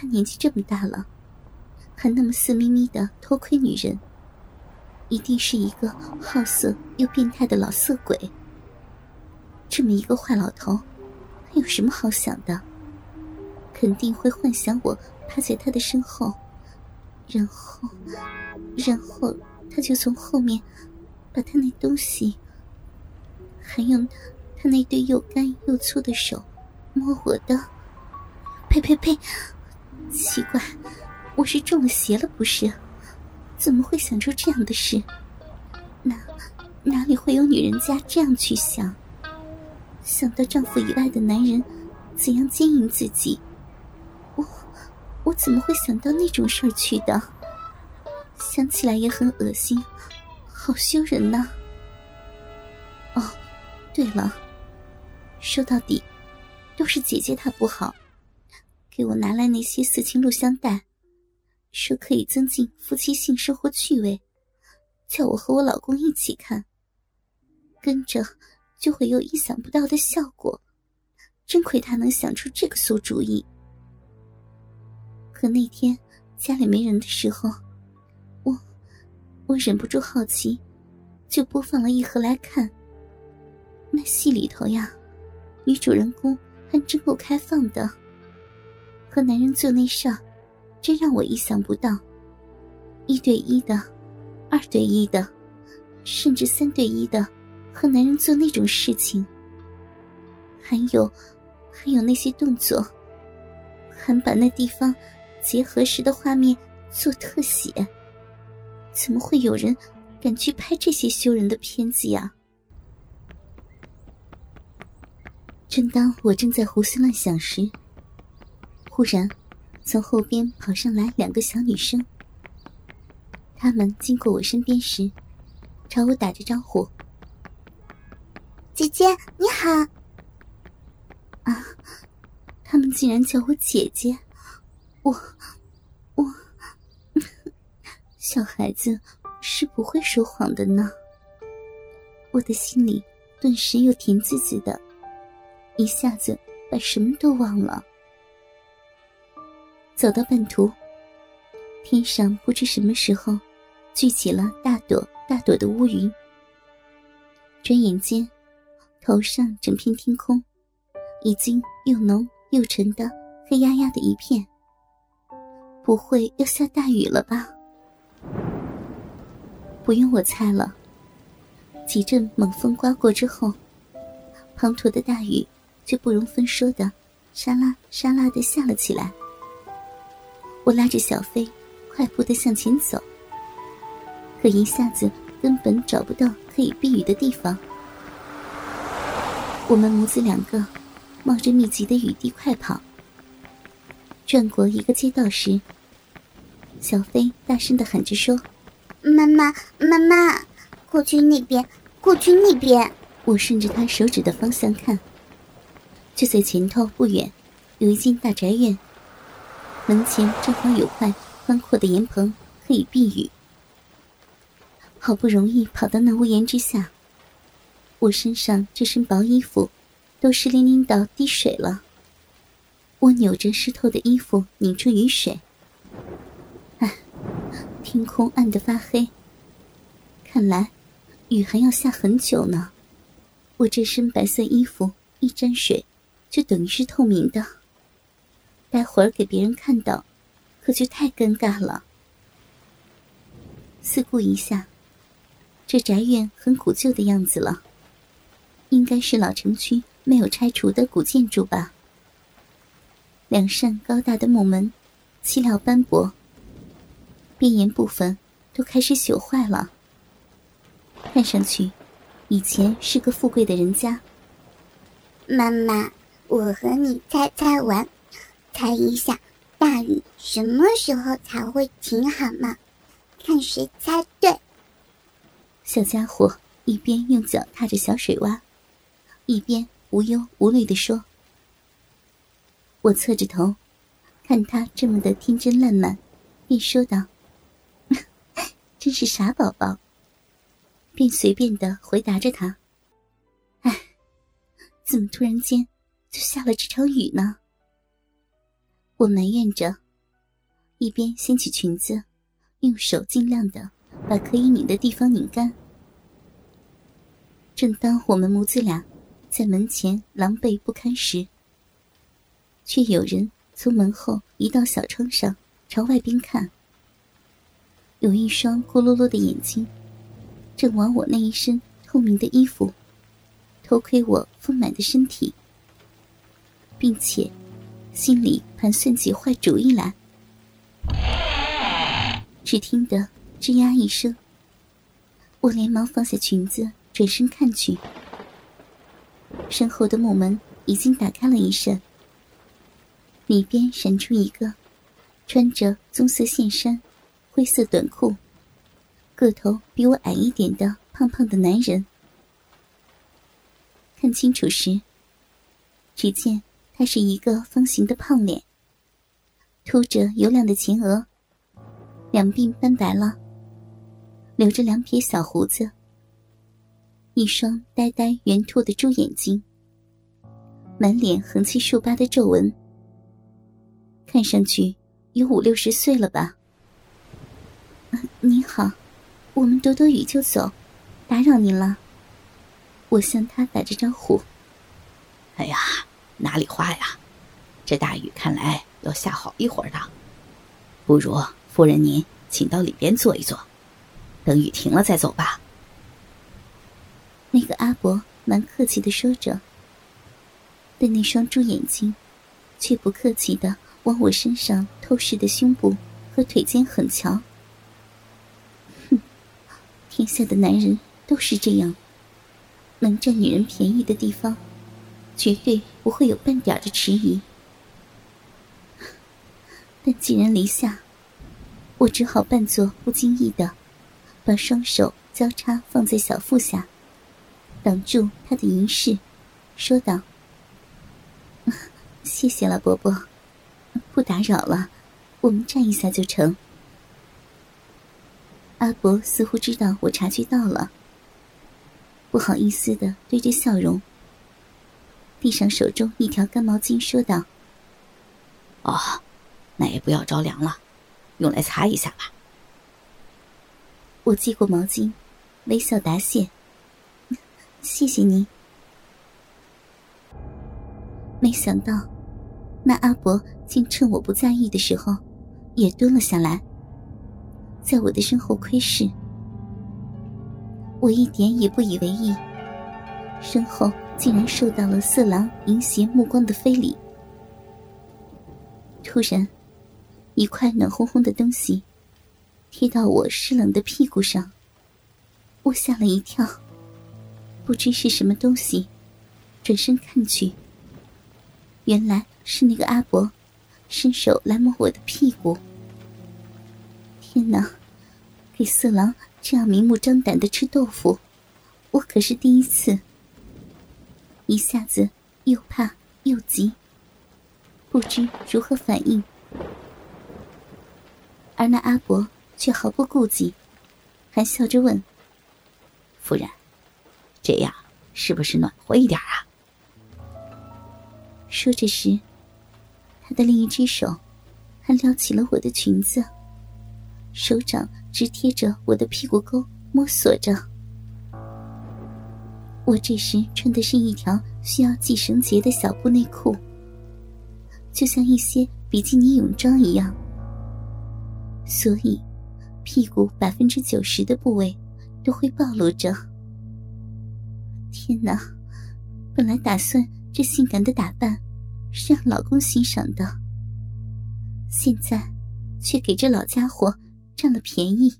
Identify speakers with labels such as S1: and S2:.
S1: 他年纪这么大了，还那么色眯眯的偷窥女人，一定是一个好色又变态的老色鬼。这么一个坏老头，还有什么好想的？肯定会幻想我趴在他的身后，然后，然后他就从后面把他那东西，还用他那对又干又粗的手摸我的。呸呸呸！奇怪，我是中了邪了不是？怎么会想出这样的事？哪哪里会有女人家这样去想？想到丈夫以外的男人怎样经营自己，我我怎么会想到那种事儿去的？想起来也很恶心，好羞人呐！哦，对了，说到底都是姐姐她不好，给我拿来那些色情录像带，说可以增进夫妻性生活趣味，叫我和我老公一起看，跟着。就会有意想不到的效果，真亏他能想出这个馊主意。可那天家里没人的时候，我我忍不住好奇，就播放了一盒来看。那戏里头呀，女主人公还真够开放的，和男人做那事儿，真让我意想不到。一对一的，二对一的，甚至三对一的。和男人做那种事情，还有，还有那些动作，还把那地方结合时的画面做特写，怎么会有人敢去拍这些羞人的片子呀？正当我正在胡思乱想时，忽然从后边跑上来两个小女生。她们经过我身边时，朝我打着招呼。
S2: 姐姐你好，
S1: 啊！他们竟然叫我姐姐，我我小孩子是不会说谎的呢。我的心里顿时又甜滋滋的，一下子把什么都忘了。走到半途，天上不知什么时候聚起了大朵大朵的乌云，转眼间。头上整片天空，已经又浓又沉的黑压压的一片。不会要下大雨了吧？不用我猜了。几阵猛风刮过之后，滂沱的大雨就不容分说的沙拉沙拉的下了起来。我拉着小飞，快步的向前走，可一下子根本找不到可以避雨的地方。我们母子两个冒着密集的雨滴快跑，转过一个街道时，小飞大声的喊着说：“
S2: 妈妈，妈妈，过去那边，过去那边。”
S1: 我顺着他手指的方向看，就在前头不远，有一间大宅院，门前正好有块宽阔的岩棚可以避雨。好不容易跑到那屋檐之下。我身上这身薄衣服，都湿淋淋到滴水了。我扭着湿透的衣服拧出雨水。唉，天空暗得发黑。看来，雨还要下很久呢。我这身白色衣服一沾水，就等于是透明的。待会儿给别人看到，可就太尴尬了。四顾一下，这宅院很古旧的样子了。应该是老城区没有拆除的古建筑吧。两扇高大的木门，漆料斑驳，边沿部分都开始朽坏了。看上去，以前是个富贵的人家。
S2: 妈妈，我和你猜猜玩，猜一下大雨什么时候才会停好吗？看谁猜对。
S1: 小家伙一边用脚踏着小水洼。一边无忧无虑的说：“我侧着头，看他这么的天真烂漫，便说道：‘ 真是傻宝宝。’便随便的回答着他：‘哎，怎么突然间就下了这场雨呢？’我埋怨着，一边掀起裙子，用手尽量的把可以拧的地方拧干。正当我们母子俩在门前狼狈不堪时，却有人从门后移到小窗上，朝外边看。有一双咕噜噜的眼睛，正往我那一身透明的衣服偷窥我丰满的身体，并且心里盘算起坏主意来。只听得吱呀一声，我连忙放下裙子，转身看去，身后的木门已经打开了一扇，里边闪出一个穿着棕色线衫。灰色短裤，个头比我矮一点的胖胖的男人。看清楚时，只见他是一个方形的胖脸，凸着油亮的前额，两鬓斑白了，留着两撇小胡子，一双呆呆圆凸的猪眼睛，满脸横七竖八的皱纹，看上去有五六十岁了吧。您好，我们躲躲雨就走，打扰您了。我向他打着招呼。
S3: 哎呀，哪里话呀！这大雨看来要下好一会儿的，不如夫人您请到里边坐一坐，等雨停了再走吧。
S1: 那个阿伯蛮客气的说着，但那双猪眼睛却不客气的往我身上透视的胸部和腿间很瞧。哼天下的男人都是这样，能占女人便宜的地方，绝对不会有半点的迟疑。但既然离下，我只好扮作不经意的，把双手交叉放在小腹下，挡住他的银饰，说道：“ 谢谢了，伯伯，不打扰了，我们站一下就成。”阿伯似乎知道我察觉到了，不好意思的堆着笑容，递上手中一条干毛巾，说道：“
S3: 哦，那也不要着凉了，用来擦一下吧。”
S1: 我接过毛巾，微笑答谢：“ 谢谢您。”没想到，那阿伯竟趁我不在意的时候，也蹲了下来。在我的身后窥视，我一点也不以为意。身后竟然受到了色狼淫邪目光的非礼。突然，一块暖烘烘的东西贴到我湿冷的屁股上，我吓了一跳，不知是什么东西，转身看去，原来是那个阿伯伸手来摸我的屁股。天哪！给色狼这样明目张胆的吃豆腐，我可是第一次。一下子又怕又急，不知如何反应。而那阿伯却毫不顾忌，还笑着问：“
S3: 夫人，这样是不是暖和一点啊？”
S1: 说着时，他的另一只手还撩起了我的裙子。手掌直贴着我的屁股沟摸索着，我这时穿的是一条需要系绳结的小布内裤，就像一些比基尼泳装一样，所以屁股百分之九十的部位都会暴露着。天哪！本来打算这性感的打扮是让老公欣赏的，现在却给这老家伙。占了便宜。